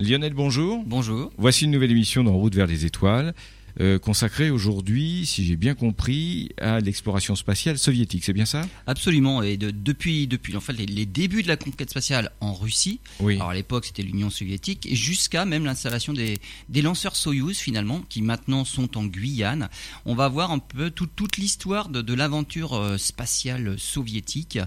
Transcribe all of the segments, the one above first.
Lionel, bonjour. Bonjour. Voici une nouvelle émission dans Route vers les étoiles, euh, consacrée aujourd'hui, si j'ai bien compris, à l'exploration spatiale soviétique. C'est bien ça? Absolument. Et de- depuis, depuis en fait, les, les débuts de la conquête spatiale en Russie, Oui. alors à l'époque c'était l'Union soviétique, jusqu'à même l'installation des, des lanceurs Soyouz finalement, qui maintenant sont en Guyane. On va voir un peu tout- toute l'histoire de, de l'aventure euh, spatiale soviétique.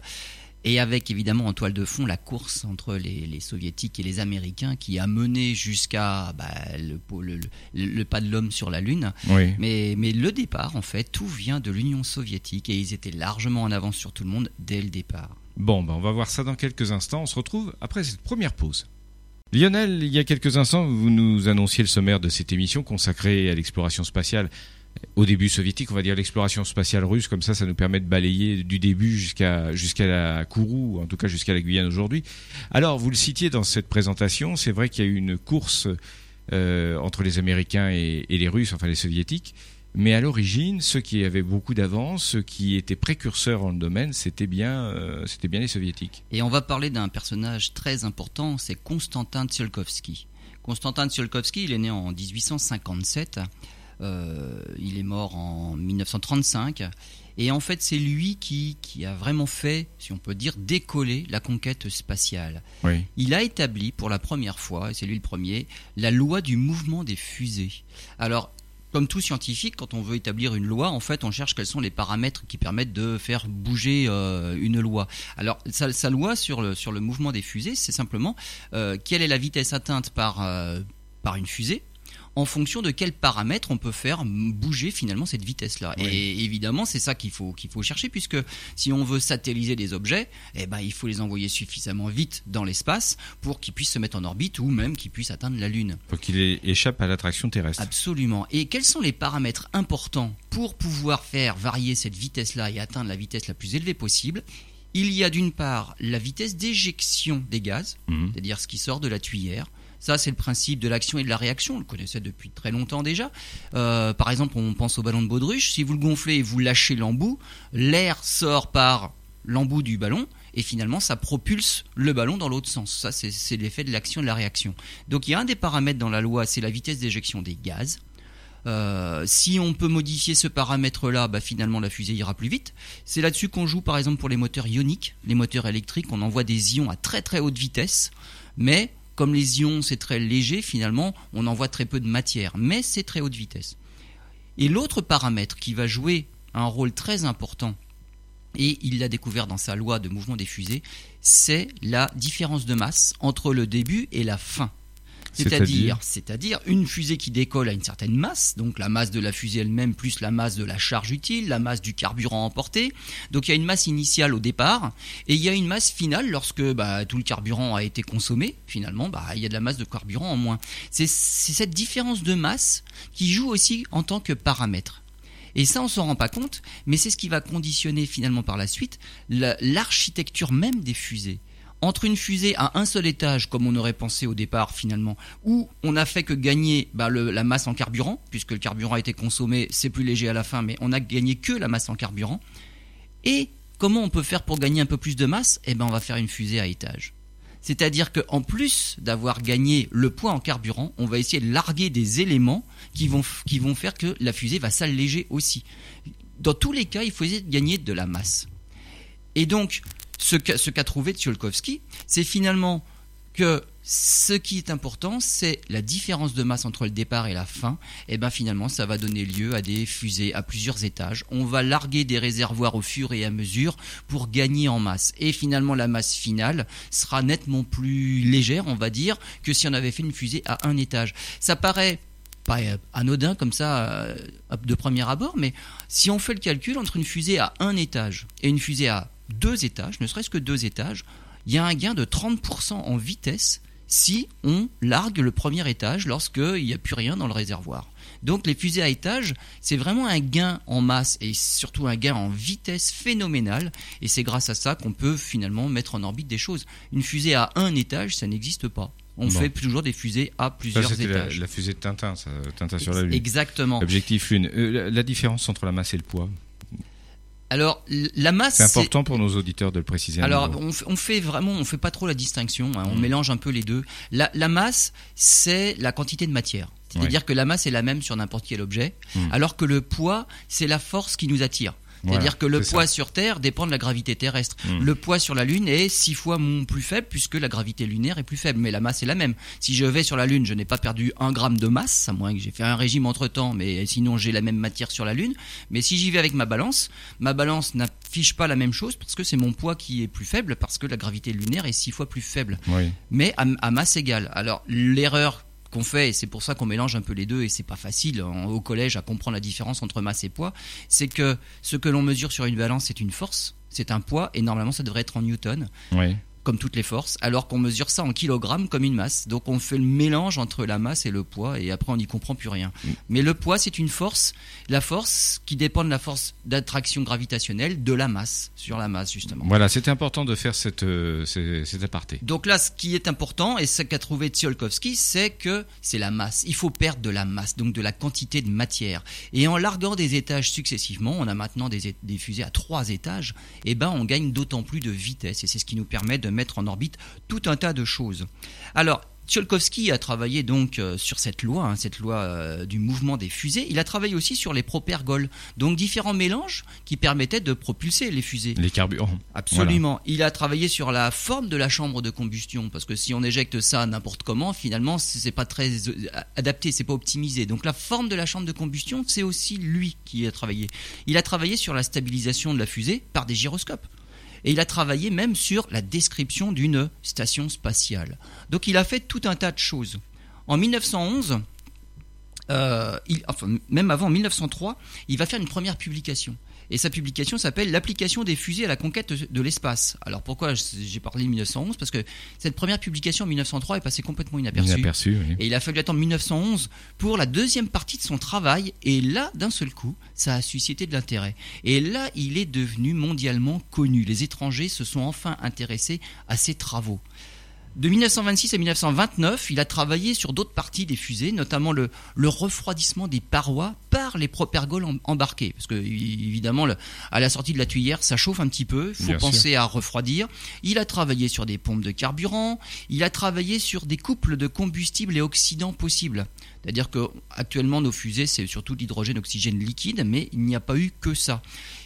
Et avec évidemment en toile de fond la course entre les, les soviétiques et les américains qui a mené jusqu'à bah, le, le- le- le pas de l'homme sur la Lune. Oui. Mais, mais le départ, en fait, tout vient de l'Union soviétique et ils étaient largement en avance sur tout le monde dès le départ. Bon, ben, on va voir ça dans quelques instants. On se retrouve après cette première pause. Lionel, il y a quelques instants, vous nous annonciez le sommaire de cette émission consacrée à l'exploration spatiale. Au début soviétique, on va dire l'exploration spatiale russe, comme ça, ça nous permet de balayer du début jusqu'à la Kourou, en tout cas jusqu'à la Guyane aujourd'hui. Alors, vous le citiez dans cette présentation, c'est vrai qu'il y a eu une course euh, entre les Américains et, les Russes, enfin les Soviétiques. Mais à l'origine, ceux qui avaient beaucoup d'avance, ceux qui étaient précurseurs dans le domaine, c'était bien, euh, bien les Soviétiques. Et on va parler d'un personnage très important, c'est Konstantin Tsiolkovsky. Konstantin Tsiolkovsky, il est né en 1857, euh, il est mort en 1935, et en fait c'est lui qui, qui a vraiment fait, si on peut dire, décoller la conquête spatiale. Oui. Il a établi pour la première fois, et c'est lui le premier, la loi du mouvement des fusées. Alors, comme tout scientifique, quand on veut établir une loi, en fait, on cherche quels sont les paramètres qui permettent de faire bouger euh, une loi. Alors, sa, sa loi sur le, sur le mouvement des fusées, c'est simplement euh, quelle est la vitesse atteinte par, euh, par une fusée en fonction de quels paramètres on peut faire bouger finalement cette vitesse-là. Oui. Et évidemment, c'est ça qu'il faut, qu'il faut chercher, puisque si on veut satelliser des objets, eh ben, il faut les envoyer suffisamment vite dans l'espace pour qu'ils puissent se mettre en orbite ou même qu'ils puissent atteindre la Lune. Faut qu'il é- échappe à l'attraction terrestre. Absolument. Et quels sont les paramètres importants pour pouvoir faire varier cette vitesse-là et atteindre la vitesse la plus élevée possible? Il y a d'une part la vitesse d'éjection des gaz, Mhm. c'est-à-dire ce qui sort de la tuyère. Ça, c'est le principe de l'action et de la réaction. On le connaissait depuis très longtemps déjà. Euh, par exemple, on pense au ballon de baudruche. Si vous le gonflez et vous lâchez l'embout, l'air sort par l'embout du ballon et finalement, ça propulse le ballon dans l'autre sens. Ça, c'est l'effet de l'action et de la réaction. Donc, il y a un des paramètres dans la loi, c'est la vitesse d'éjection des gaz. Euh, si on peut modifier ce paramètre-là, bah, finalement la fusée ira plus vite. C'est là-dessus qu'on joue par exemple pour les moteurs ioniques, les moteurs électriques. On envoie des ions à très très haute vitesse, mais comme les ions c'est très léger, finalement on envoie très peu de matière, mais c'est très haute vitesse. Et l'autre paramètre qui va jouer un rôle très important, et il l'a découvert dans sa loi de mouvement des fusées, c'est la différence de masse entre le début et la fin. C'est-à-dire, c'est-à-dire une fusée qui décolle à une certaine masse, donc la masse de la fusée elle-même plus la masse de la charge utile, la masse du carburant emporté. Donc il y a une masse initiale au départ et il y a une masse finale lorsque bah, tout le carburant a été consommé. Finalement, bah, il y a de la masse de carburant en moins. C'est cette différence de masse qui joue aussi en tant que paramètre. Et ça, on s'en rend pas compte, mais c'est ce qui va conditionner finalement par la suite la- l'architecture même des fusées entre une fusée à un seul étage, comme on aurait pensé au départ finalement, où on a fait que gagner bah, la masse en carburant, puisque le carburant a été consommé, c'est plus léger à la fin, mais on a gagné que la masse en carburant. Et comment on peut faire pour gagner un peu plus de masse? Eh ben, on va faire une fusée à étage. C'est-à-dire qu'en plus d'avoir gagné le poids en carburant, on va essayer de larguer des éléments qui vont, qui vont faire que la fusée va s'alléger aussi. Dans tous les cas, il faut essayer de gagner de la masse. Et donc, ce qu'a trouvé Tsiolkovsky, c'est finalement que ce qui est important, c'est la différence de masse entre le départ et la fin. Et ben finalement, ça va donner lieu à des fusées à plusieurs étages. On va larguer des réservoirs au fur et à mesure pour gagner en masse. Et finalement, la masse finale sera nettement plus légère, on va dire, que si on avait fait une fusée à un étage. Ça paraît pas euh, anodin comme ça euh, de premier abord, mais si on fait le calcul entre une fusée à un étage et une fusée à deux étages, ne serait-ce que deux étages, il y a un gain de 30% en vitesse si on largue le premier étage lorsqu'il n'y a plus rien dans le réservoir. Donc les fusées à étage, c'est vraiment un gain en masse et surtout un gain en vitesse phénoménal. Et c'est grâce à ça qu'on peut finalement mettre en orbite des choses. Une fusée à un étage, ça n'existe pas. On Bon. fait toujours des fusées à Ça, plusieurs la, étages. la fusée de Tintin, ça, Tintin sur la Lune. Exactement. Objectif Lune. Euh, la, la différence entre la masse et le poids? Alors la masse. C'est important pour nos auditeurs de le préciser. Alors on, on, fait vraiment, on fait pas trop la distinction. Hein, on mm. mélange un peu les deux. La, la masse, c'est la quantité de matière. C'est-à-dire que la masse est la même sur n'importe quel objet, mm. alors que le poids, c'est la force qui nous attire. C'est-à-dire que le poids sur Terre dépend de la gravité terrestre. Hmm. Le poids sur la Lune est six fois plus faible puisque la gravité lunaire est plus faible, mais la masse est la même. Si je vais sur la Lune, je n'ai pas perdu un gramme de masse, à moins que j'ai fait un régime entre temps, mais sinon j'ai la même matière sur la Lune. Mais si j'y vais avec ma balance, ma balance n'affiche pas la même chose parce que c'est mon poids qui est plus faible parce que la gravité lunaire est six fois plus faible. Mais à, à masse égale. Alors l'erreur qu'on fait, et c'est pour ça qu'on mélange un peu les deux, et c'est pas facile au collège à comprendre la différence entre masse et poids, c'est que ce que l'on mesure sur une balance, c'est une force, c'est un poids, et normalement ça devrait être en newton. Comme toutes les forces, alors qu'on mesure ça en kilogrammes comme une masse. Donc on fait le mélange entre la masse et le poids, et après on n'y comprend plus rien. Mm. Mais le poids, c'est une force, la force qui dépend de la force d'attraction gravitationnelle de la masse, sur la masse justement. Voilà, c'était important de faire cette, euh, cet aparté. Donc là, ce qui est important, et ce qu'a trouvé Tsiolkovsky, c'est que c'est la masse. Il faut perdre de la masse, donc de la quantité de matière. Et en larguant des étages successivement, on a maintenant des, des fusées à trois étages, et eh ben on gagne d'autant plus de vitesse, et c'est ce qui nous permet de mettre en orbite tout un tas de choses. Alors, Tsiolkovsky a travaillé donc euh, sur cette loi, hein, cette loi euh, du mouvement des fusées. Il a travaillé aussi sur les propergols, donc différents mélanges qui permettaient de propulser les fusées. Les carburants. Absolument. Il a travaillé sur la forme de la chambre de combustion, parce que si on éjecte ça n'importe comment, finalement, c'est pas très euh, adapté, c'est pas optimisé. Donc la forme de la chambre de combustion, c'est aussi lui qui a travaillé. Il a travaillé sur la stabilisation de la fusée par des gyroscopes et il a travaillé même sur la description d'une station spatiale. Donc il a fait tout un tas de choses. En 1911, euh, même avant 1903, il va faire une première publication. Et sa publication s'appelle L'application des fusées à la conquête de l'espace. Alors pourquoi j'ai parlé de 1911 Parce que cette première publication en 1903 est passée complètement inaperçue. Et il a fallu attendre 1911 pour la deuxième partie de son travail. Et là, d'un seul coup, ça a suscité de l'intérêt. Et là, il est devenu mondialement connu. Les étrangers se sont enfin intéressés à ses travaux. De 1926 à 1929, il a travaillé sur d'autres parties des fusées, notamment le, refroidissement des parois par les propergols embarqués. Parce que, évidemment, à la sortie de la tuyère, ça chauffe un petit peu, il faut penser à refroidir. Il a travaillé sur des pompes de carburant, il a travaillé sur des couples de combustible et oxydants possibles. C'est-à-dire que actuellement nos fusées c'est surtout l'hydrogène oxygène liquide, mais il n'y a pas eu que ça.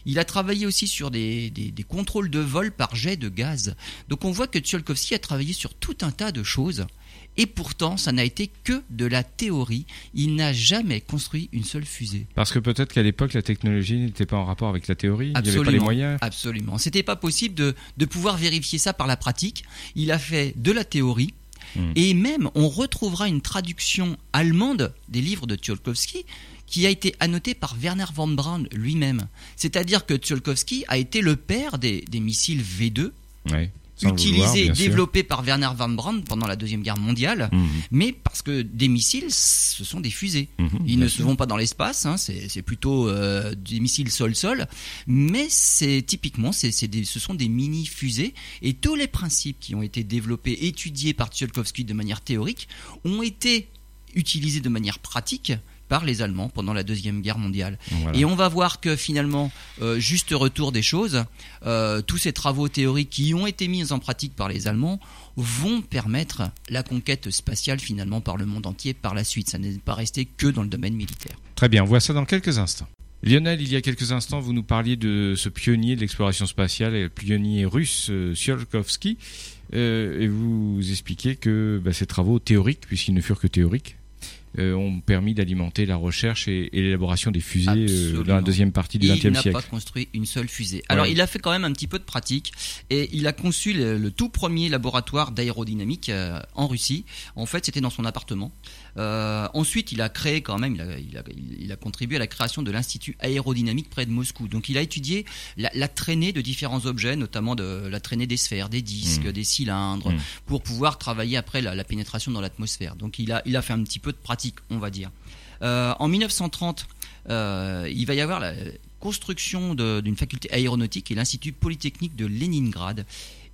Il a travaillé aussi sur des, contrôles de vol par jet de gaz. Donc on voit que Tsiolkovsky a travaillé sur tout un tas de choses. Et pourtant, ça n'a été que de la théorie. Il n'a jamais construit une seule fusée. Parce que peut-être qu'à l'époque, la technologie n'était pas en rapport avec la théorie. il n'y avait pas les moyens. Absolument. C'était pas possible de, de pouvoir vérifier ça par la pratique. Il a fait de la théorie Hmm. Et même, on retrouvera une traduction allemande des livres de Tsiolkovsky qui a été annotée par Werner von Braun lui-même. C'est-à-dire que Tsiolkovsky a été le père des, missiles V2. utilisé et développé par Werner von Braun pendant la Deuxième Guerre mondiale, hmm. mais parce que des missiles, ce sont des fusées. Hmm, Ils ne se vont pas dans l'espace, hein, c'est plutôt euh, des missiles sol-sol, mais c'est typiquement, c'est ce sont des mini-fusées, et tous les principes qui ont été développés, étudiés par Tsiolkovsky de manière théorique, ont été utilisés de manière pratique par les Allemands pendant la Deuxième Guerre mondiale. Et on va voir que finalement, euh, juste retour des choses, euh, tous ces travaux théoriques qui ont été mis en pratique par les Allemands vont permettre la conquête spatiale finalement par le monde entier par la suite. Ça n'est pas resté que dans le domaine militaire. Très bien, on voit ça dans quelques instants. Lionel, il y a quelques instants, vous nous parliez de ce pionnier de l'exploration spatiale, le pionnier russe euh, Tsiolkovsky, et vous expliquez que bah, ces travaux théoriques, puisqu'ils ne furent que théoriques, euh, ont permis d'alimenter la recherche et, l'élaboration des fusées euh, dans la deuxième partie du XXe siècle. Il n'a pas construit une seule fusée. Alors il a fait quand même un petit peu de pratique et il a conçu le, tout premier laboratoire d'aérodynamique euh, en Russie. En fait, c'était dans son appartement. Ensuite, il a créé quand même, il a, contribué à la création de l'Institut aérodynamique près de Moscou. Donc il a étudié la, traînée de différents objets, notamment de la traînée des sphères, des disques, mmh. des cylindres, mmh. pour pouvoir travailler après la, la pénétration dans l'atmosphère. Donc il a, il a fait un petit peu de pratique on va dire. Euh, en 1930, euh, il va y avoir la construction d'une faculté aéronautique et l'Institut Polytechnique de Leningrad.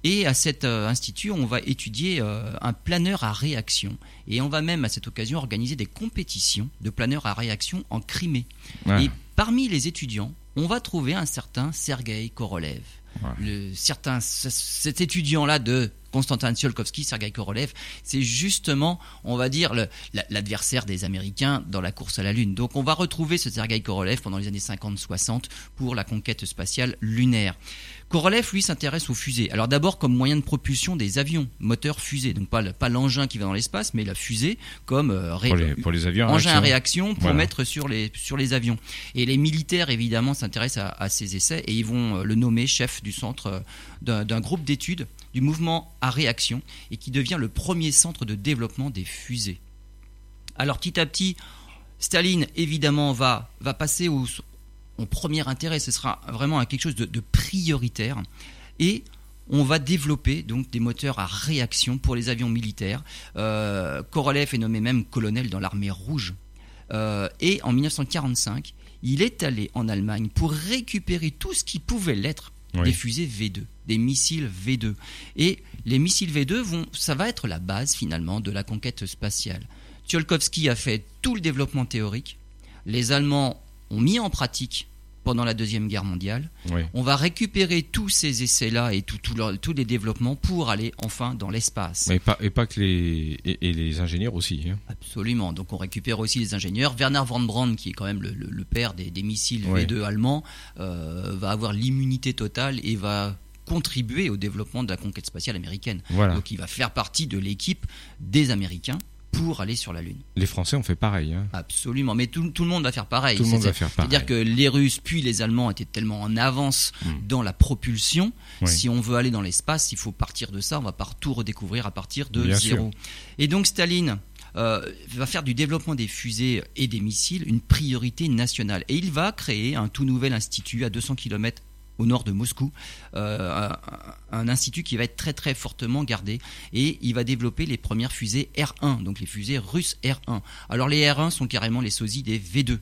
Et à cet euh, institut, on va étudier un planeur à réaction. Et on va même à cette occasion organiser des compétitions de planeurs à réaction en Crimée. Et parmi les étudiants, on va trouver un certain Sergei Korolev. Ouais. Le, certain, cet étudiant-là de Konstantin Tsiolkovsky, Sergei Korolev, c'est justement, on va dire, l'adversaire des Américains dans la course à la Lune. Donc on va retrouver ce Sergei Korolev pendant les années 50-60 pour la conquête spatiale lunaire. Korolev, lui, s'intéresse aux fusées. Alors d'abord comme moyen de propulsion des avions, moteur fusée. Donc pas, le- pas l'engin qui va dans l'espace, mais la fusée comme euh, Pour les, pour les avions. engin à réaction. pour Voilà. mettre sur les, sur les avions. Et les militaires, évidemment, s'intéressent à, à ces essais et ils vont euh, le nommer chef du centre euh, d'un d'un groupe d'études du mouvement à réaction et qui devient le premier centre de développement des fusées. Alors petit à petit, Staline, évidemment, va, va passer au, au premier intérêt. Ce sera vraiment quelque chose de, de prioritaire. Et on va développer donc des moteurs à réaction pour les avions militaires. Euh, Korolev est nommé même colonel dans l'armée rouge. Euh, et en 1945, il est allé en Allemagne pour récupérer tout ce qui pouvait l'être Oui. des fusées V2, des missiles V2. Et les missiles V2 vont, ça va être la base finalement de la conquête spatiale. Tsiolkovsky a fait tout le développement théorique. Les Allemands ont mis en pratique pendant la Deuxième Guerre mondiale. Oui. On va récupérer tous ces essais-là et tout- tout leur- tous les développements pour aller enfin dans l'espace. Et pas, et pas que les, et, et les ingénieurs aussi. hein. Absolument. Donc on récupère aussi les ingénieurs. Werner von Braun, qui est quand même le, le- le père des, des missiles Ouais. V2 allemands, euh, va avoir l'immunité totale et va contribuer au développement de la conquête spatiale américaine. Voilà. Donc il va faire partie de l'équipe des Américains pour aller sur la Lune. Les Français ont fait pareil. hein. Absolument. Mais tout, tout le monde va faire pareil. Tout le monde va faire pareil. C'est-à-dire que les Russes puis les Allemands étaient tellement en avance Mm. dans la propulsion. Oui. Si on veut aller dans l'espace, il faut partir de ça. On va pas tout redécouvrir à partir de Bien zéro. Et donc Staline euh, va faire du développement des fusées et des missiles une priorité nationale. Et il va créer un tout nouvel institut à 200 km au nord de Moscou, euh, un, institut qui va être très très fortement gardé et il va développer les premières fusées R1, donc les fusées russes R1. Alors les R1 sont carrément les sosies des V2.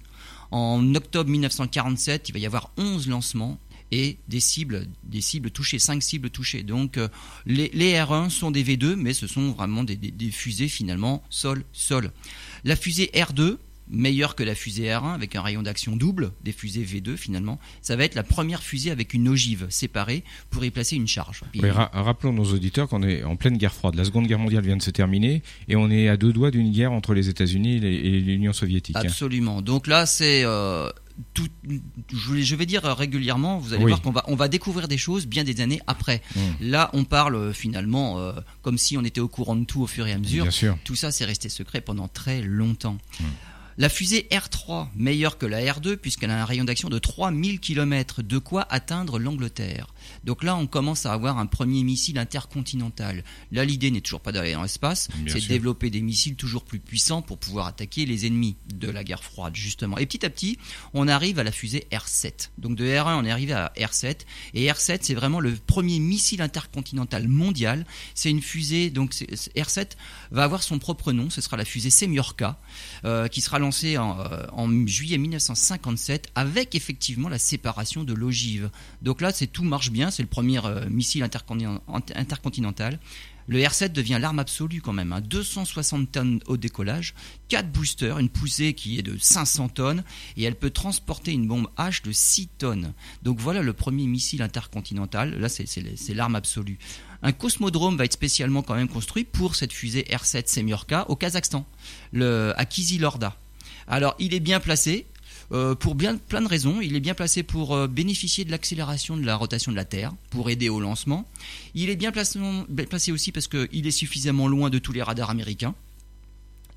En octobre 1947, il va y avoir 11 lancements et des cibles, des cibles touchées, 5 cibles touchées. Donc euh, les, les R1 sont des V2, mais ce sont vraiment des fusées finalement sol-sol. La fusée R2, meilleure que la fusée R1 avec un rayon d'action double des fusées V2 finalement, ça va être la première fusée avec une ogive séparée pour y placer une charge. Puis- Mais ra- rappelons nos auditeurs qu'on est en pleine guerre froide. La Seconde Guerre mondiale vient de se terminer et on est à deux doigts d'une guerre entre les États-Unis et l'Union soviétique. Absolument. Donc là, c'est euh, tout. Je vais, dire régulièrement. Vous allez Oui. voir qu'on va, on va découvrir des choses bien des années après. Mm. Là, on parle euh, finalement euh, comme si on était au courant de tout au fur et à mesure. Tout ça, c'est resté secret pendant très longtemps. Mm. La fusée R3, meilleure que la R2, puisqu'elle a un rayon d'action de 3000 km, de quoi atteindre l'Angleterre. Donc là, on commence à avoir un premier missile intercontinental. Là, l'idée n'est toujours pas d'aller dans l'espace, c'est de développer des missiles toujours plus puissants pour pouvoir attaquer les ennemis de la guerre froide, justement. Et petit à petit, on arrive à la fusée R7. Donc de R1, on est arrivé à R7. Et R7, c'est vraiment le premier missile intercontinental mondial. C'est une fusée, donc c'est- c'est- R7 va avoir son propre nom, ce sera la fusée Semyorka, euh, qui sera lancée en, euh, en juillet 1957 avec effectivement la séparation de l'ogive. Donc là, c'est tout marche bien, c'est le premier euh, missile intercontin- intercontinental. Le R7 devient l'arme absolue quand même, hein. 260 tonnes au décollage, 4 boosters, une poussée qui est de 500 tonnes, et elle peut transporter une bombe H de 6 tonnes. Donc voilà le premier missile intercontinental, là c'est l'arme absolue. Un cosmodrome va être spécialement quand même construit pour cette fusée R7 Semyorka au Kazakhstan, le, à Kizilorda. Alors il est bien placé, euh, pour bien, plein de raisons. Il est bien placé pour euh, bénéficier de l'accélération de la rotation de la Terre, pour aider au lancement. Il est bien placé, aussi parce qu'il est suffisamment loin de tous les radars américains.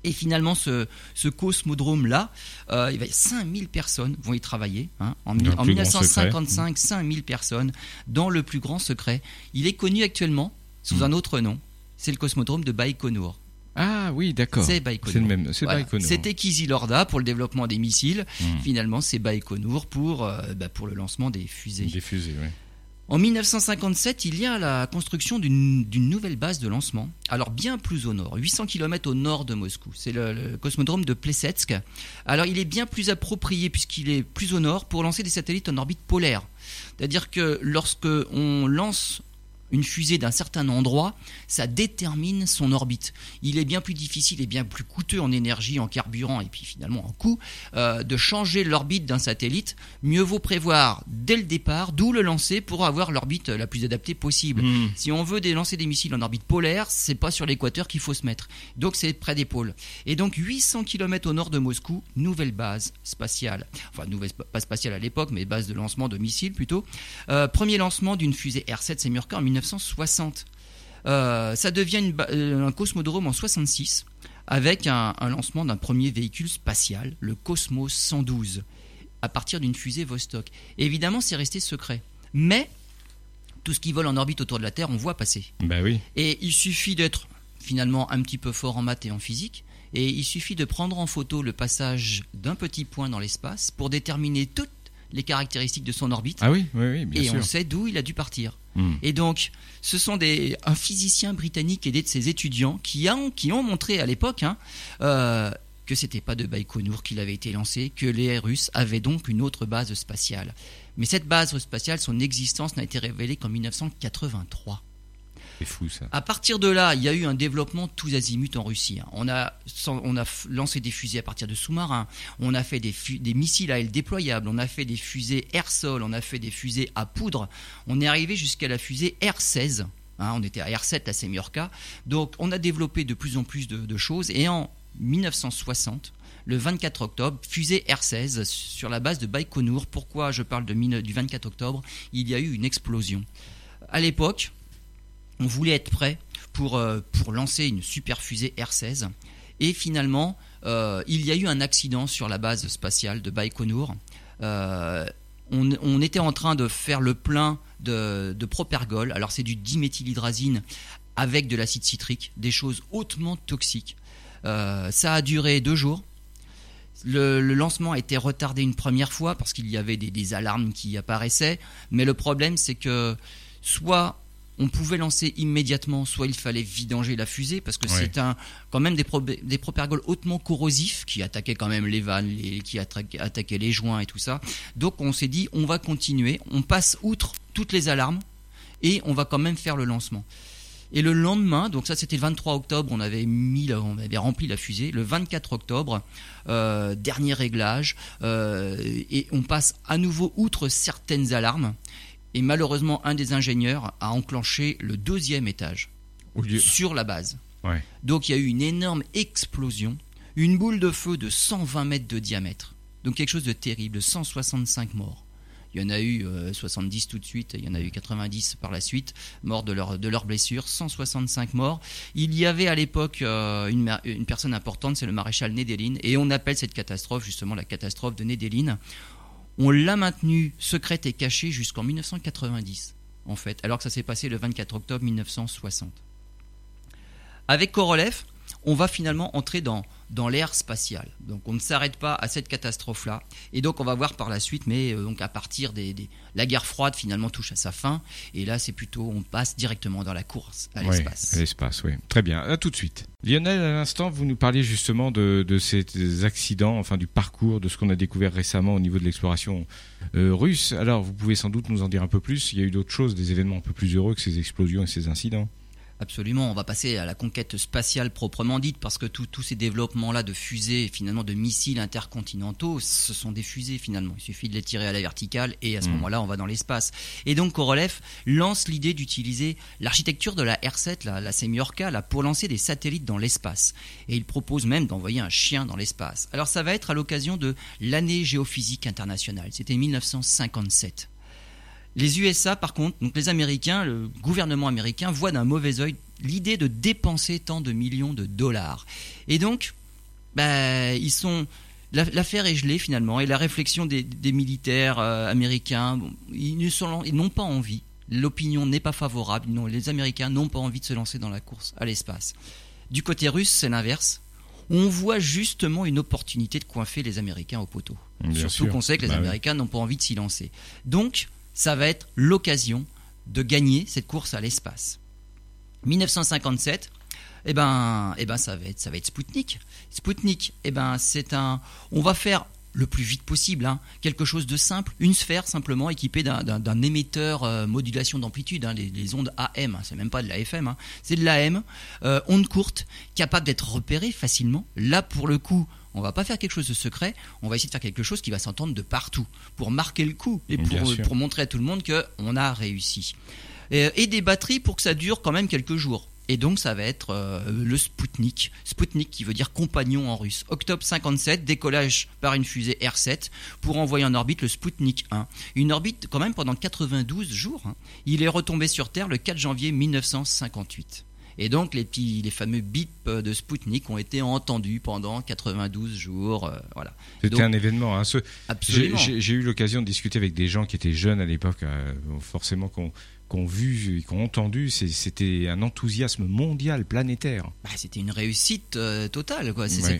Et finalement, ce, ce cosmodrome-là, euh, il va y 5000 personnes vont y travailler. hein. en, Dans le en plus grand 1955, 5000 personnes dans le plus grand secret. Il est connu actuellement sous Mm. un autre nom. C'est le cosmodrome de Baïkonour. Ah oui, d'accord. C'est Baïkonour. C'est le même. C'est Voilà. Baïkonour. C'était Kizilorda pour le développement des missiles. Mm. Finalement, c'est Baïkonour pour, euh, bah, pour le lancement des fusées. Des fusées, ouais. En 1957, il y a la construction d'une d'une nouvelle base de lancement, alors bien plus au nord, 800 km au nord de Moscou. C'est le, le cosmodrome de Plesetsk. Alors il est bien plus approprié puisqu'il est plus au nord pour lancer des satellites en orbite polaire. C'est-à-dire que lorsque on lance une fusée d'un certain endroit, ça détermine son orbite. Il est bien plus difficile et bien plus coûteux en énergie, en carburant et puis finalement en coût euh, de changer l'orbite d'un satellite. Mieux vaut prévoir dès le départ d'où le lancer pour avoir l'orbite la plus adaptée possible. Hmm. Si on veut des- lancer des missiles en orbite polaire, c'est pas sur l'équateur qu'il faut se mettre. Donc c'est près des pôles. Et donc 800 km au nord de Moscou, nouvelle base spatiale. Enfin, nouvelle pas spatiale à l'époque, mais base de lancement de missiles plutôt. Euh, premier lancement d'une fusée R7 Semyorka en 1960. Euh, ça devient une euh, un cosmodrome en 66 avec un, un lancement d'un premier véhicule spatial, le Cosmos 112, à partir d'une fusée Vostok. Et évidemment, c'est resté secret. Mais tout ce qui vole en orbite autour de la Terre, on voit passer. Oui. Et il suffit d'être finalement un petit peu fort en maths et en physique. Et il suffit de prendre en photo le passage d'un petit point dans l'espace pour déterminer toutes les caractéristiques de son orbite. Ah oui, oui, oui, bien et sûr. on sait d'où il a dû partir. Hmm. Et donc, ce sont des, un physicien britannique aidé de ses étudiants qui ont, qui ont montré à l'époque hein, euh, que c'était pas de Baïkonour qu'il avait été lancé, que les Russes avaient donc une autre base spatiale. Mais cette base spatiale, son existence n'a été révélée qu'en 1983. C'est fou ça. À partir de là, il y a eu un développement tous azimuts en Russie. hein. On a, lancé des fusées à partir de sous-marins, on a fait des, missiles à aile déployables, on a fait des fusées air-sol, on a fait des fusées à poudre. On est arrivé jusqu'à la fusée R-16. hein, on était à R7 à Semyorka. Donc on a développé de plus en plus de, choses. Et en 1960, le 24 octobre, fusée R-16 sur la base de Baïkonour. Pourquoi je parle du 24 octobre? Il y a eu une explosion. À l'époque, on voulait être prêt pour, euh, lancer une super fusée R-16. Et finalement, euh, il y a eu un accident sur la base spatiale de Baïkonour. Euh, on, était en train de faire le plein de, de propergol. Alors c'est du diméthylhydrazine avec de l'acide citrique, des choses hautement toxiques. Ça a duré deux jours. Le, lancement a été retardé une première fois parce qu'il y avait des alarmes qui apparaissaient. Mais le problème, c'est que soit on pouvait lancer immédiatement, soit il fallait vidanger la fusée parce que c'est un quand même des, pro- des propergols hautement corrosifs qui attaquaient quand même les vannes, les- qui attaquaient, attaquaient les joints et tout ça. Donc on s'est dit on va continuer, on passe outre toutes les alarmes et on va quand même faire le lancement. Et le lendemain, donc ça c'était le 23 octobre, on avait mis, on avait rempli la fusée. Le 24 octobre, euh, dernier réglage, euh, et on passe à nouveau outre certaines alarmes. Et malheureusement, un des ingénieurs a enclenché le deuxième étage sur la base. Ouais. Donc il y a eu une énorme explosion, une boule de feu de 120 mètres de diamètre. Donc quelque chose de terrible, 165 morts. Il y en a eu euh, 70 tout de suite, il y en a eu 90 par la suite, morts de leurs de leurs blessures, 165 morts. Il y avait à l'époque euh, une, une personne importante, c'est le maréchal Nedelin, et on appelle cette catastrophe justement la catastrophe de Nedelin. On l'a maintenue secrète et cachée jusqu'en 1990, en fait, alors que ça s'est passé le 24 octobre 1960. Avec Korolev, on va finalement entrer dans, dans l'ère spatiale. Donc on ne s'arrête pas à cette catastrophe-là. Et donc on va voir par la suite, mais euh, donc à partir des, des- La guerre froide finalement touche à sa fin. Et là c'est plutôt, on passe directement dans la course à l'espace. à l'espace, oui. Très bien. À tout de suite. Lionel, à l'instant, vous nous parliez justement de, de ces accidents, enfin du parcours, de ce qu'on a découvert récemment au niveau de l'exploration euh, russe. Alors, vous pouvez sans doute nous en dire un peu plus. Il y a eu d'autres choses, des événements un peu plus heureux que ces explosions et ces incidents. Absolument, on va passer à la conquête spatiale proprement dite, parce que tous ces développements-là de fusées, finalement de missiles intercontinentaux, ce sont des fusées finalement. Il suffit de les tirer à la verticale et à ce Mm. moment-là, on va dans l'espace. Et donc Korolev lance l'idée d'utiliser l'architecture de la R7, la, la Semyorka, là, pour lancer des satellites dans l'espace. Et il propose même d'envoyer un chien dans l'espace. Alors ça va être à l'occasion de l'année géophysique internationale. C'était 1957. Les USA, par contre, donc les Américains, le gouvernement américain voit d'un mauvais œil l'idée de dépenser tant de millions de dollars. Et donc, bah, ils sont. la- L'affaire est gelée finalement, et la réflexion des, des militaires euh, américains, bon, ils n'ont pas envie. L'opinion n'est pas favorable. Non, les Américains n'ont pas envie de se lancer dans la course à l'espace. Du côté russe, c'est l'inverse. On voit justement une opportunité de coinfer les Américains au poteau. Bien Surtout qu'on sait que les Bah oui. Américains n'ont pas envie de s'y lancer. Donc, ça va être l'occasion de gagner cette course à l'espace. 1957, eh ben, eh ben, ça va être, ça va Spoutnik. Spoutnik, eh ben, c'est un, on va faire le plus vite possible. hein. Quelque chose de simple, une sphère simplement équipée d'un- émetteur euh, modulation d'amplitude, hein, les, les ondes AM, hein, c'est même pas de la FM, hein, c'est de l'AM, euh, onde courte, capable d'être repérée facilement. Là, pour le coup, on va pas faire quelque chose de secret, on va essayer de faire quelque chose qui va s'entendre de partout, pour marquer le coup et Bien pour, montrer à tout le monde qu'on a réussi. Et, et des batteries pour que ça dure quand même quelques jours. Et donc ça va être euh, le Sputnik, Sputnik qui veut dire compagnon en russe. Octobre 57, décollage par une fusée R7 pour envoyer en orbite le Sputnik 1. Une orbite quand même pendant 92 jours. hein. Il est retombé sur Terre le 4 janvier 1958. Et donc les petits, les fameux bips de Sputnik ont été entendus pendant 92 jours. euh, voilà, C'était un événement. hein. Ce- absolument. j'ai eu l'occasion de discuter avec des gens qui étaient jeunes à l'époque, euh, forcément qu'on qu'on vu, et qu'on entendu. C'était un enthousiasme mondial, planétaire. Bah, c'était une réussite euh, totale. Quoi. Ouais.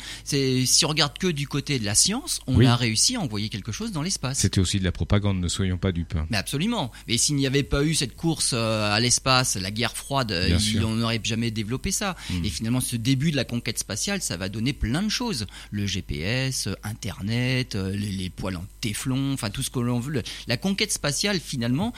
si on regarde que du côté de la science, on Oui. a réussi à envoyer quelque chose dans l'espace. C'était aussi de la propagande, ne soyons pas dupes. hein. Mais absolument. Mais s'il n'y avait pas eu cette course euh, à l'espace, la guerre froide, euh, il- on n'aurait jamais développé ça. Mm. Et finalement, ce début de la conquête spatiale, ça va donner plein de choses. Le GPS, Internet, les, les poils en téflon, enfin tout ce que l'on veut. La conquête spatiale, finalement,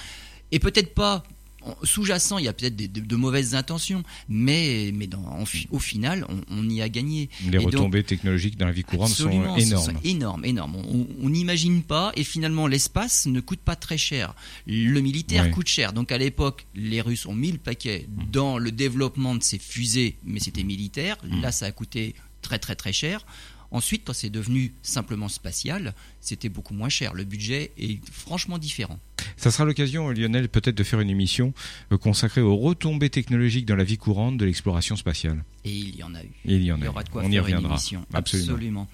est peut-être pas en- sous-jacent, il y a peut-être de, de mauvaises intentions, mais, mais dans, en fi- au final, on, on y a gagné. Les Et donc- retombées technologiques dans la vie courante sont énormes. sont énormes, énormes. On- n'imagine pas, et finalement l'espace ne coûte pas très cher. Le militaire coûte cher. Donc à l'époque, les Russes ont mis le paquet dans le développement de ces fusées, mais c'était militaire. Mm. Là, ça a coûté très très très cher. Ensuite, quand c'est devenu simplement spatial, c'était beaucoup moins cher. Le budget est franchement différent. Ça sera l'occasion, Lionel, peut-être de faire une émission euh, consacrée aux retombées technologiques dans la vie courante de l'exploration spatiale. Et il y en a eu. Et il y en Il y a. aura de quoi On y faire reviendra. une émission. Absolument.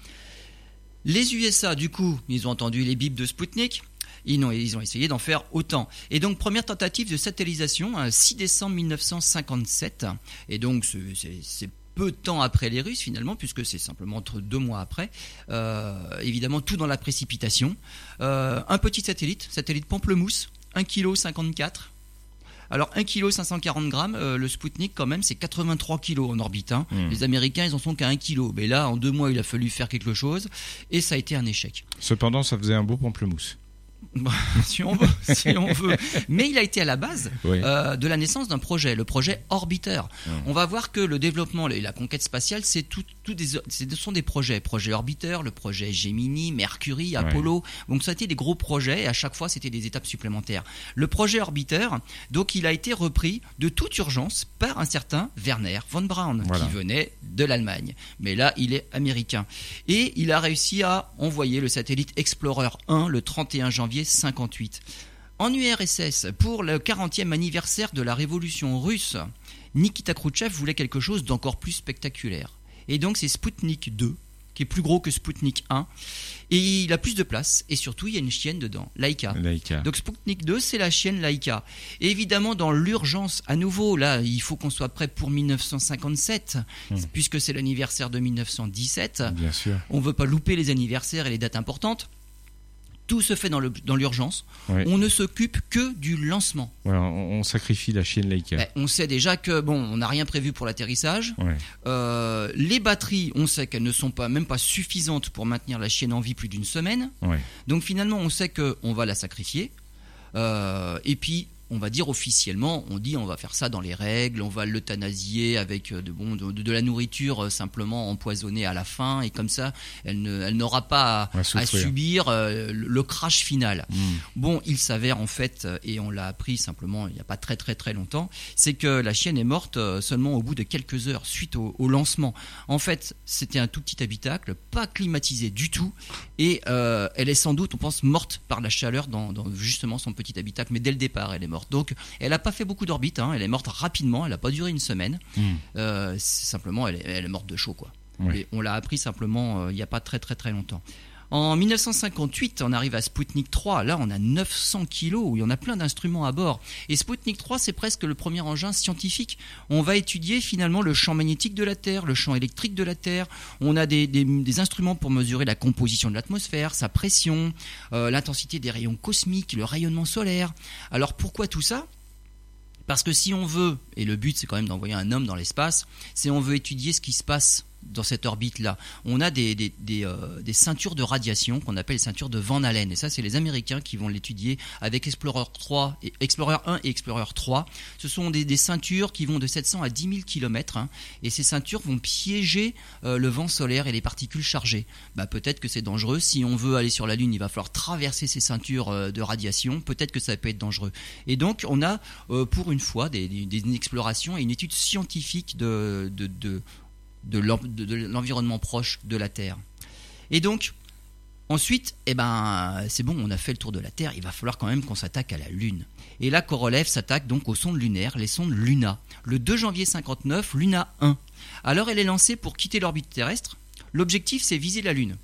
Les USA, du coup, ils ont entendu les bips de Sputnik. Ils ont, ils ont essayé d'en faire autant. Et donc, première tentative de satellisation, hein, 6 décembre 1957. Et donc, c'est peu de temps après les Russes, finalement, puisque c'est simplement entre deux mois après. Euh, évidemment, tout dans la précipitation. Euh, un petit satellite, satellite Pamplemousse, 1,54 kg. Alors 1 kg 540 grammes, euh, le Sputnik quand même c'est 83 kg en orbite. hein. Hmm. Les Américains ils en sont qu'à 1 kg. Mais là en deux mois il a fallu faire quelque chose et ça a été un échec. Cependant, ça faisait un beau pamplemousse. si on veut, si on veut. Mais il a été à la base Oui. euh, de la naissance d'un projet, le projet Orbiter. On va voir que le développement et la conquête spatiale, c'est tout, des, ce sont des projets. Projet Orbiter, le projet Gemini, Mercury, Apollo. Donc ça a été des gros projets et à chaque fois c'était des étapes supplémentaires. Le projet Orbiter, donc il a été repris de toute urgence par un certain Werner von Braun Voilà. qui venait de l'Allemagne. Mais là, il est américain. Et il a réussi à envoyer le satellite Explorer 1 le 31 janvier 58. En URSS, pour le 40e anniversaire de la révolution russe, Nikita Khrouchtchev voulait quelque chose d'encore plus spectaculaire. Et donc c'est Sputnik 2, qui est plus gros que Sputnik 1. Et il a plus de place, et surtout il y a une chienne dedans, Laika. Donc Sputnik 2, c'est la chienne Laika. Et évidemment, dans l'urgence, à nouveau, là, il faut qu'on soit prêt pour 1957, Hmm. puisque c'est l'anniversaire de 1917. Bien sûr. On veut pas louper les anniversaires et les dates importantes. Tout se fait dans l'urgence. Ouais. On ne s'occupe que du lancement. On, on sacrifie la chienne Laïka. Ben, on sait déjà que bon, on n'a rien prévu pour l'atterrissage. Ouais. Euh, les batteries, on sait qu'elles ne sont pas même pas suffisantes pour maintenir la chienne en vie plus d'une semaine. Donc finalement, on sait qu'on va la sacrifier. Euh, et puis, on va dire officiellement, on dit on va faire ça dans les règles, on va l'euthanasier avec euh, de, bon, de, de la nourriture euh, simplement empoisonnée à la fin, et comme ça, elle ne- elle n'aura pas à, À à souffrir. subir euh, le, crash final. Mm. Bon, il s'avère en fait, et on l'a appris simplement il n'y a pas très très très longtemps, c'est que la chienne est morte seulement au bout de quelques heures suite au, au lancement. En fait, c'était un tout petit habitacle, pas climatisé du tout, et euh, elle est sans doute, on pense, morte par la chaleur dans, dans justement son petit habitacle, mais dès le départ, elle est morte. Donc, elle n'a pas fait beaucoup d'orbite, hein, elle est morte rapidement, elle n'a pas duré une semaine. Mm. Euh, simplement, elle est, elle est morte de chaud, quoi. Et on l'a appris simplement euh, il n'y a pas très très très longtemps. En 1958, on arrive à Sputnik 3. Là, on a 900 kilos, il y en a plein d'instruments à bord. Et Sputnik 3, c'est presque le premier engin scientifique. On va étudier finalement le champ magnétique de la Terre, le champ électrique de la Terre. On a des instruments pour mesurer la composition de l'atmosphère, sa pression, euh, l'intensité des rayons cosmiques, le rayonnement solaire. Alors pourquoi tout ça? Parce que si on veut, et le but c'est quand même d'envoyer un homme dans l'espace, c'est on veut étudier ce qui se passe dans cette orbite-là, on a des, des, euh, des ceintures de radiation qu'on appelle les ceintures de Van Allen. Et ça, c'est les Américains qui vont l'étudier avec Explorer 3, et, Explorer 1 et Explorer 3. Ce sont des, ceintures qui vont de 700 à 10 000 km. et ces ceintures vont piéger euh, le vent solaire et les particules chargées. Bah, peut-être que c'est dangereux. Si on veut aller sur la Lune, il va falloir traverser ces ceintures euh, de radiation. Peut-être que ça peut être dangereux. Et donc, on a pour une fois des, explorations et une étude scientifique de, de, de l'en- de- de l'environnement proche de la Terre. Et donc, ensuite, eh ben, c'est bon, on a fait le tour de la Terre, il va falloir quand même qu'on s'attaque à la Lune. Et là, Korolev s'attaque donc aux sondes lunaires, les sondes Luna. Le 2 janvier 59, Luna 1. Alors, elle est lancée pour quitter l'orbite terrestre. L'objectif, c'est viser la Lune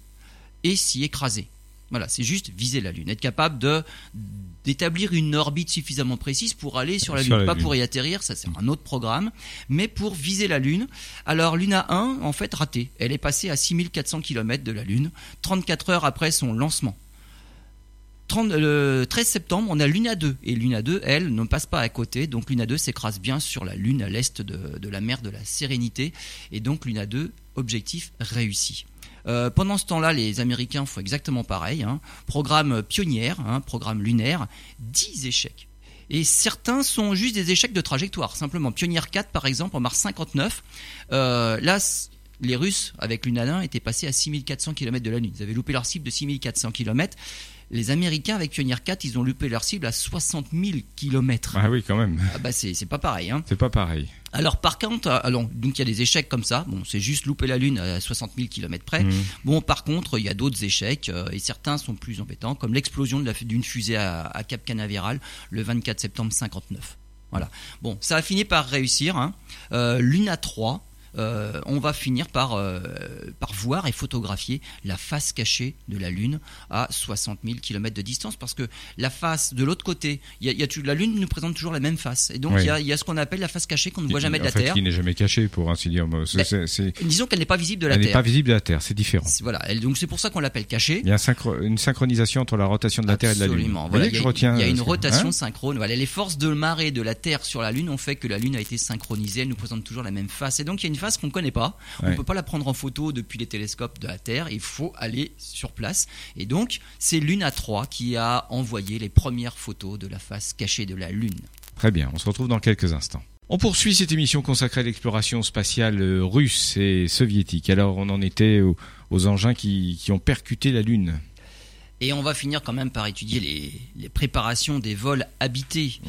et s'y écraser. Voilà, c'est juste viser la Lune, être capable de d'établir une orbite suffisamment précise pour aller sur la Sur Lune, la pas Lune. pour y atterrir, ça c'est un autre programme, mais pour viser la Lune. Alors Luna 1, en fait, raté. Elle est passée à 6400 km de la Lune, 34 heures après son lancement. 30 le 13 septembre, on a Luna 2. Et Luna 2, elle, ne passe pas à côté. Donc Luna 2 s'écrase bien sur la Lune à l'est de, de la mer de la Sérénité. Et donc Luna 2, objectif réussi. Euh, pendant ce temps-là, les Américains font exactement pareil. hein. Programme pionnière, hein, programme lunaire, 10 échecs. Et certains sont juste des échecs de trajectoire. Simplement, Pionnière 4, par exemple, en mars 59, euh, là, les Russes, avec Luna 1, étaient passés à 6400 km de la Lune. Ils avaient loupé leur cible de 6400 km. Les Américains, avec Pionnière 4, ils ont loupé leur cible à 60 000 km. Ah oui, quand même. Ah bah c'est c'est pas pareil. Hein. C'est pas pareil. Alors par contre, euh, alors, donc il y a des échecs comme ça. Bon, c'est juste louper la Lune à 60 000 km près. Mhm. Bon, par contre, il y a d'autres échecs euh, et certains sont plus embêtants, comme l'explosion de la- d'une fusée à, à Cap Canaveral le 24 septembre 59. Voilà. Bon, ça a fini par réussir. Hein. Euh, Luna 3. Euh, on va finir par, euh, par voir et photographier la face cachée de la Lune à 60 000 km de distance parce que la face de l'autre côté, il y a, il y a tu- la Lune nous présente toujours la même face et donc Oui. il y, a, il y a ce qu'on appelle la face cachée qu'on ne voit jamais de la fait, Terre. qui n'est jamais caché, pour ainsi dire. Ben, Disons qu'elle n'est pas visible de la elle n'est Terre. pas visible de la Terre, c'est différent. C'est- Voilà, elle- donc c'est pour ça qu'on l'appelle cachée. Il y a synchro- une synchronisation entre la rotation de la Terre et de la Lune. Voilà, il y je a- retiens. Il y a une que- rotation hein synchrone. Voilà, les forces de marée de la Terre sur la Lune ont fait que la Lune a été synchronisée. Elle nous présente toujours la même face. Et donc il y a une face qu'on ne connaît pas. On ne peut pas la prendre en photo depuis les télescopes de la Terre. Il faut aller sur place. Et donc c'est Luna 3 qui a envoyé les premières photos de la face cachée de la Lune. Très bien, on se retrouve dans quelques instants. On poursuit cette émission consacrée à l'exploration spatiale euh, russe et soviétique. Alors on en était aux, aux engins qui, qui ont percuté la Lune. Et on va finir quand même par étudier les, les préparations des vols habités.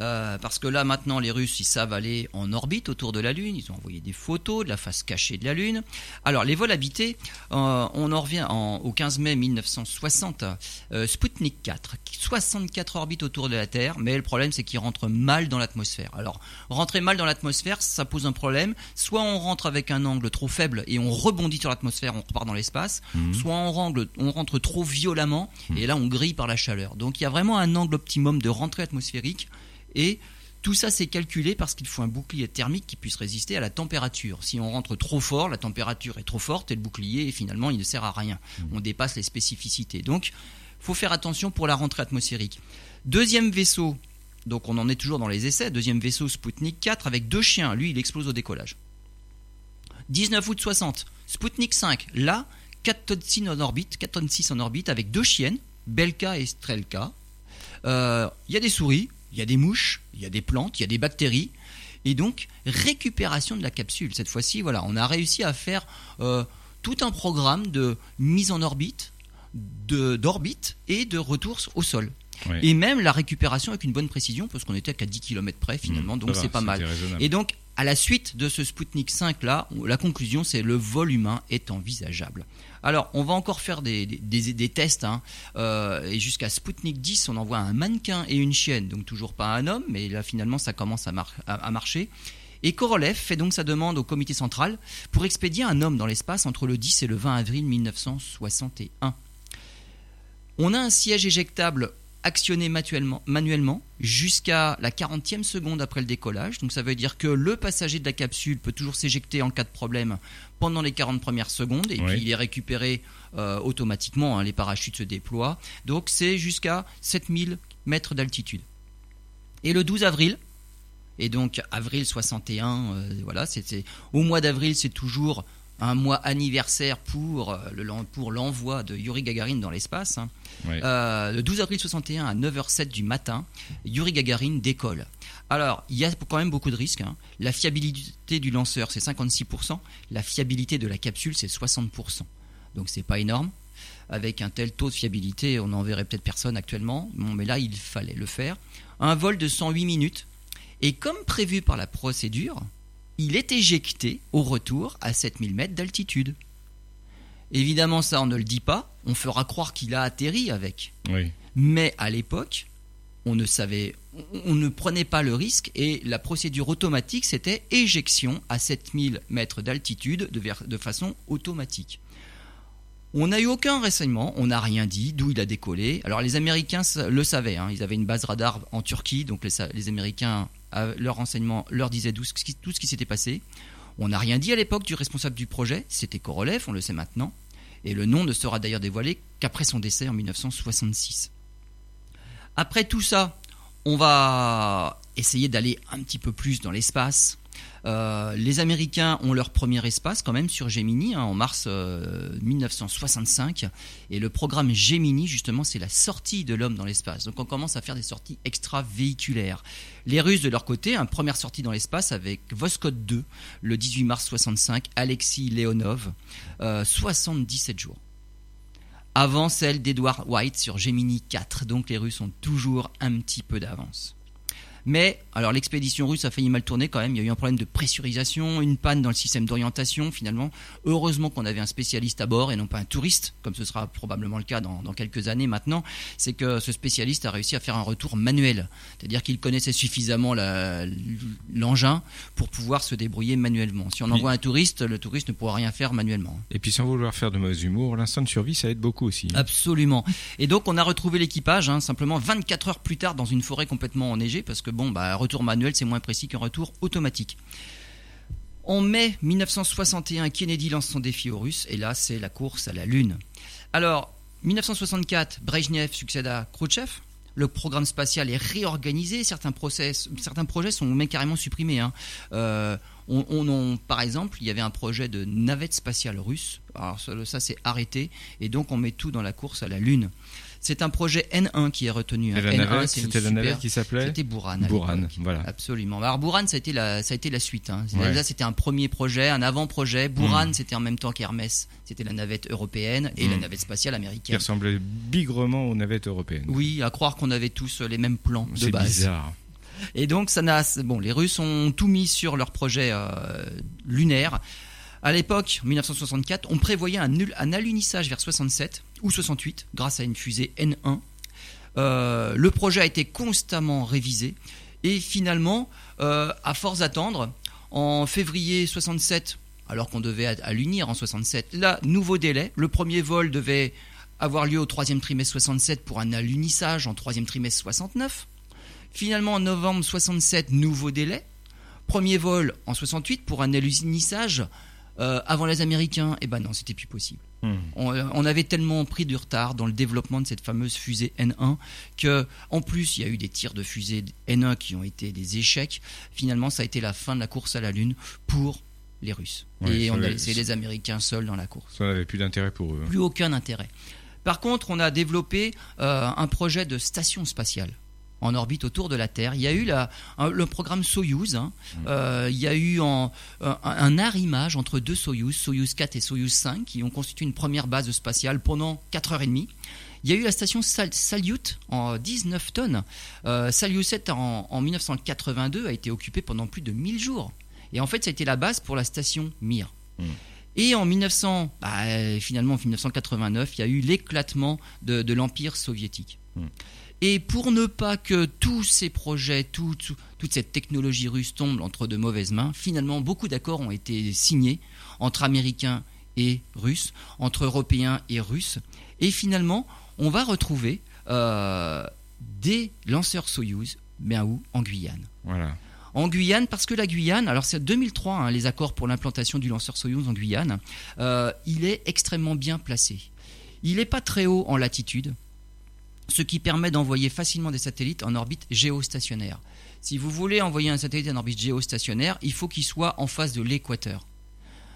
Euh, parce que là maintenant les Russes ils savent aller en orbite autour de la Lune, ils ont envoyé des photos de la face cachée de la Lune. Alors les vols habités, euh, on en revient en- au 15 mai 1960, euh, Sputnik 4, 64 orbites autour de la Terre, mais le problème c'est qu'il rentre mal dans l'atmosphère. Alors rentrer mal dans l'atmosphère, ça pose un problème, soit on rentre avec un angle trop faible et on rebondit sur l'atmosphère, on repart dans l'espace, Mhm. soit on rentre, on rentre trop violemment et là on grille par la chaleur. Donc il y a vraiment un angle optimum de rentrée atmosphérique et tout ça c'est calculé parce qu'il faut un bouclier thermique qui puisse résister à la température. Si on rentre trop fort, la température est trop forte et le bouclier finalement il ne sert à rien. On dépasse les spécificités. Donc faut faire attention pour la rentrée atmosphérique. Deuxième vaisseau, donc on en est toujours dans les essais, deuxième vaisseau Sputnik 4 avec deux chiens, lui il explose au décollage. 19 août 60, Sputnik 5, là 4 tonnes 6 en orbite, 4 tonnes 6 en orbite avec deux chiennes, Belka et Strelka. Euh, Il y a des souris, il y a des mouches, il y a des plantes, il y a des bactéries. Et donc, récupération de la capsule. Cette fois-ci, voilà, on a réussi à faire euh, tout un programme de mise en orbite, d'orbite et de retour au sol. Et même la récupération avec une bonne précision, parce qu'on était qu'à 10 km près finalement, Mmh, donc ça c'est pas mal. Et donc, à la suite de ce Sputnik 5 là, la conclusion c'est le vol humain est envisageable. Alors, on va encore faire des, des, des- des tests, hein, euh, et jusqu'à Sputnik 10, on envoie un mannequin et une chienne, donc toujours pas un homme, mais là finalement ça commence à, mar- à- à marcher. Et Korolev fait donc sa demande au comité central pour expédier un homme dans l'espace entre le 10 et le 20 avril 1961. On a un siège éjectable actionné manuellement, manuellement jusqu'à la 40e seconde après le décollage. Donc ça veut dire que le passager de la capsule peut toujours s'éjecter en cas de problème pendant les 40 premières secondes et Oui. puis il est récupéré euh, automatiquement, hein, les parachutes se déploient. Donc c'est jusqu'à 7000 mètres d'altitude. Et le 12 avril, et donc avril 61, euh, voilà, c'est- au mois d'avril c'est toujours un mois anniversaire pour, euh, le, pour l'envoi de Yuri Gagarin dans l'espace. Euh, le 12 avril 61 à 9h07 du matin, Yuri Gagarin décolle. Alors, il y a quand même beaucoup de risques. hein. La fiabilité du lanceur, c'est 56%. La fiabilité de la capsule, c'est 60%. Donc, c'est pas énorme. Avec un tel taux de fiabilité, on n'enverrait peut-être personne actuellement. Bon, mais là, il fallait le faire. Un vol de 108 minutes. Et comme prévu par la procédure, il est éjecté au retour à 7000 mètres d'altitude. Évidemment, ça, on ne le dit pas. On fera croire qu'il a atterri avec. Oui. Mais à l'époque, on ne savait, on- ne prenait pas le risque et la procédure automatique, c'était éjection à 7000 mètres d'altitude de, façon automatique. On n'a eu aucun renseignement, on n'a rien dit d'où il a décollé. Alors les Américains le savaient, hein, ils avaient une base radar en Turquie, donc les, Américains, leur renseignement, leur disaient tout ce qui, tout ce qui s'était passé. On n'a rien dit à l'époque du responsable du projet, c'était Korolev, on le sait maintenant. Et le nom ne sera d'ailleurs dévoilé qu'après son décès en 1966. Après tout ça, on va essayer d'aller un petit peu plus dans l'espace. Euh, les Américains ont leur premier espace quand même sur Gemini hein, en mars euh, 1965 et le programme Gemini justement c'est la sortie de l'homme dans l'espace. Donc on commence à faire des sorties extravéhiculaires. Les Russes de leur côté, une première sortie dans l'espace avec Voskhod 2 le 18 mars 65, Alexis Leonov, euh, 77 jours avant celle d'Edward White sur Gemini 4. Donc les Russes ont toujours un petit peu d'avance. Mais, alors l'expédition russe a failli mal tourner quand même. Il y a eu un problème de pressurisation, une panne dans le système d'orientation finalement. Heureusement qu'on avait un spécialiste à bord et non pas un touriste, comme ce sera probablement le cas dans, dans quelques années maintenant. C'est que ce spécialiste a réussi à faire un retour manuel. C'est-à-dire qu'il connaissait suffisamment l'engin pour pouvoir se débrouiller manuellement. Si on envoie un touriste, le touriste ne pourra rien faire manuellement. Et puis sans vouloir faire de mauvais humour, l'instant de survie, ça aide beaucoup aussi. hein. Absolument. Et donc on a retrouvé l'équipage hein, simplement 24 heures plus tard dans une forêt complètement enneigée parce que bon, bah, un retour manuel c'est moins précis qu'un retour automatique. En mai 1961, Kennedy lance son défi aux Russes et là c'est la course à la Lune. Alors, 1964, Brezhnev succède à Khrouchtchev. Le programme spatial est réorganisé. Certains, projets sont même carrément supprimés. hein. Euh, on- par exemple, il y avait un projet de navette spatiale russe. Alors ça, ça, c'est arrêté. Et donc on met tout dans la course à la Lune. C'est un projet N1 qui est retenu. hein. Et la N1, navette, c'est une c'était la navette qui s'appelait C'était Buran, l'époque. voilà. Absolument. Alors Buran, ça a été la, ça a été la suite. hein. Ouais. Là, c'était un premier projet, un avant-projet. Buran, Mm. c'était en même temps qu'Hermès. C'était la navette européenne et la Mm. navette spatiale Qui américaine. ressemblait bigrement aux navettes européennes. Oui, à croire qu'on avait tous les mêmes plans de C'est base. bizarre. Et donc, ça n'a, bon, les Russes ont tout mis sur leur projet euh, lunaire. À l'époque, 1964, on prévoyait un, un alunissage vers 67 ou 68 grâce à une fusée N1. Euh, le projet a été constamment révisé et finalement, euh, à force d'attendre, en février 67, alors qu'on devait alunir en 67, là, nouveau délai. Le premier vol devait avoir lieu au troisième trimestre 67 pour un alunissage en troisième trimestre 69. Finalement, en novembre 67, nouveau délai. Premier vol en 68 pour un alunissage euh, avant les Américains. Eh ben non, c'était plus possible. Hmm. On, euh, on avait tellement pris du retard dans le développement de cette fameuse fusée N1 que, en plus, il y a eu des tirs de fusée N1 qui ont été des échecs. Finalement, ça a été la fin de la course à la Lune pour les Russes. Et on a laissé les Américains seuls dans la course Ça n'avait plus d'intérêt pour eux. hein. plus aucun intérêt. Par contre, on a développé euh, un projet de station spatiale en orbite autour de la Terre. Il y a eu la- le programme Soyuz. hein. Euh, il y a eu en- un, un arrimage entre deux Soyuz, Soyuz 4 et Soyuz 5, qui ont constitué une première base spatiale pendant 4h30. Il y a eu la station Sal- Salyut en 19 tonnes. Euh, Salyut 7 en, en 1982 a été occupée pendant plus de 1000 jours. Et en fait, ça a été la base pour la station Mir. Et en 1900, bah, euh, finalement en 1989, il y a eu l'éclatement de, de l'empire soviétique. Mm. Et pour ne pas que tous ces projets, tout- tout- toute cette technologie russe tombe entre de mauvaises mains, finalement beaucoup d'accords ont été signés entre Américains et Russes, entre Européens et Russes. Et finalement, on va retrouver euh, des lanceurs Soyouz, bien où? En Guyane Voilà. en Guyane, parce que la Guyane, alors c'est 2003, hein, les accords pour l'implantation du lanceur Soyouz en Guyane, euh, il est extrêmement bien placé. Il n'est pas très haut en latitude, ce qui permet d'envoyer facilement des satellites en orbite géostationnaire. Si vous voulez envoyer un satellite en orbite géostationnaire, il faut qu'il soit en face de l'équateur.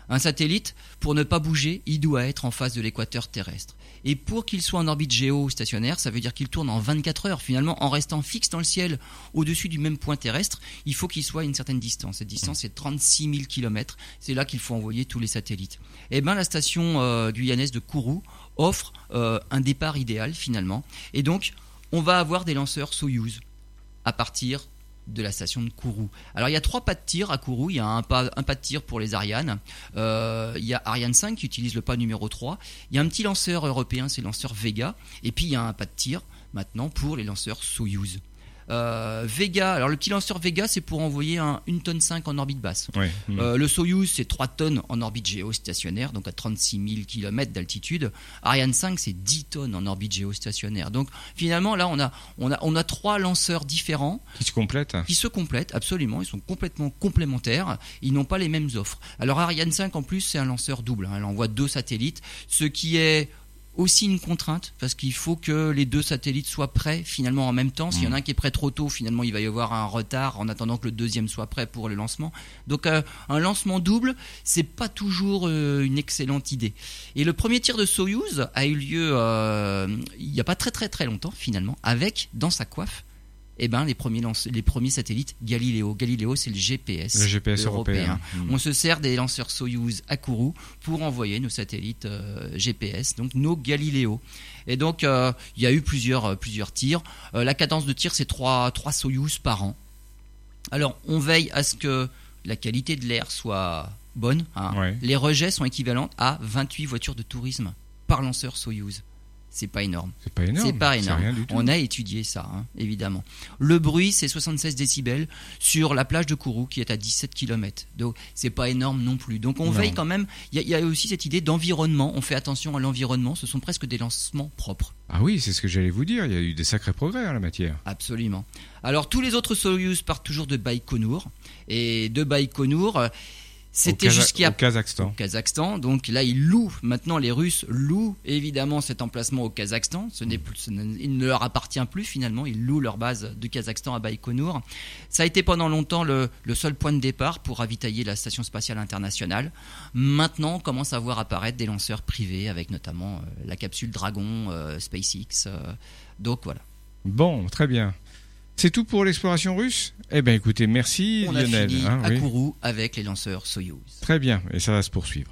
Un satellite, pour ne pas bouger, il doit être en face de l'équateur terrestre. Et pour qu'il soit en orbite géostationnaire, ça veut dire qu'il tourne en 24 heures. Finalement, en restant fixe dans le ciel au-dessus du même point terrestre, il faut qu'il soit à une certaine distance. Cette distance est 36 000 km. C'est là qu'il faut envoyer tous les satellites. Eh bien, la station euh, guyanaise de Kourou offre euh, un départ idéal finalement. Et donc, on va avoir des lanceurs Soyuz à partir de la station de Kourou. Alors il y a trois pas de tir à Kourou, il y a un pas, un pas de tir pour les Ariane, euh, il y a Ariane 5 qui utilise le pas numéro 3, il y a un petit lanceur européen, c'est le lanceur Vega, et puis il y a un pas de tir maintenant pour les lanceurs Soyuz. Euh, Vega, alors le petit lanceur Vega, c'est pour envoyer un, une tonne 5 en orbite basse. Ouais. Mm. Euh, le Soyuz, c'est 3 tonnes en orbite géostationnaire, donc à 36 000 km d'altitude. Ariane 5, c'est 10 tonnes en orbite géostationnaire. Donc finalement, là, on a, on a, on a trois lanceurs différents Qui se complète qui se complètent, absolument. Ils sont complètement complémentaires. Ils n'ont pas les mêmes offres. Alors Ariane 5, en plus, c'est un lanceur double. hein. Elle envoie deux satellites, ce qui est aussi une contrainte parce qu'il faut que les deux satellites soient prêts finalement en même temps. S'il y en a un qui est prêt trop tôt, finalement il va y avoir un retard en attendant que le deuxième soit prêt pour le lancement. Donc euh, un lancement double, c'est pas toujours euh, une excellente idée. Et le premier tir de Soyuz a eu lieu euh, il n'y a pas très très très longtemps finalement, avec dans sa coiffe. Eh ben, les, premiers lance- les premiers satellites Galileo. Galileo, c'est le GPS. Le GPS européen. Mm. On se sert des lanceurs Soyuz à Kourou pour envoyer nos satellites euh, GPS, donc nos Galileo. Et donc, euh, il y a eu plusieurs, euh, plusieurs tirs. La cadence de tir, c'est 3, 3 Soyuz par an. Alors, on veille à ce que la qualité de l'air soit bonne. hein. Ouais. Les rejets sont équivalents à 28 voitures de tourisme par lanceur Soyuz. C'est pas énorme. C'est pas énorme. C'est pas énorme. rien du tout. On a étudié ça, hein, évidemment. Le bruit, c'est 76 décibels sur la plage de Kourou, qui est à 17 km. Donc, c'est pas énorme non plus. Donc, on Non. veille quand même. Il y, a- il y a aussi cette idée d'environnement. On fait attention à l'environnement. Ce sont presque des lancements propres. Ah oui, c'est ce que j'allais vous dire. Il y a eu des sacrés progrès en la matière. Absolument. Alors, tous les autres Soyuz partent toujours de Baïkonour. Et de Baïkonour, euh, c'était jusqu'à Kazakhstan. au Kazakhstan. Donc là, ils louent, maintenant les Russes louent évidemment cet emplacement au Kazakhstan. Ce n'est plus, ce ne- il ne leur appartient plus finalement, ils louent leur base du Kazakhstan à Baïkonour. Ça a été pendant longtemps le, le seul point de départ pour ravitailler la station spatiale internationale. Maintenant, on commence à voir apparaître des lanceurs privés avec notamment euh, la capsule Dragon, euh, SpaceX. euh, donc voilà. Bon, très bien. C'est tout pour l'exploration russe? Eh bien écoutez, merci On a Lionel. fini hein, à oui. Kourou avec les lanceurs Soyuz. Très bien, et ça va se poursuivre.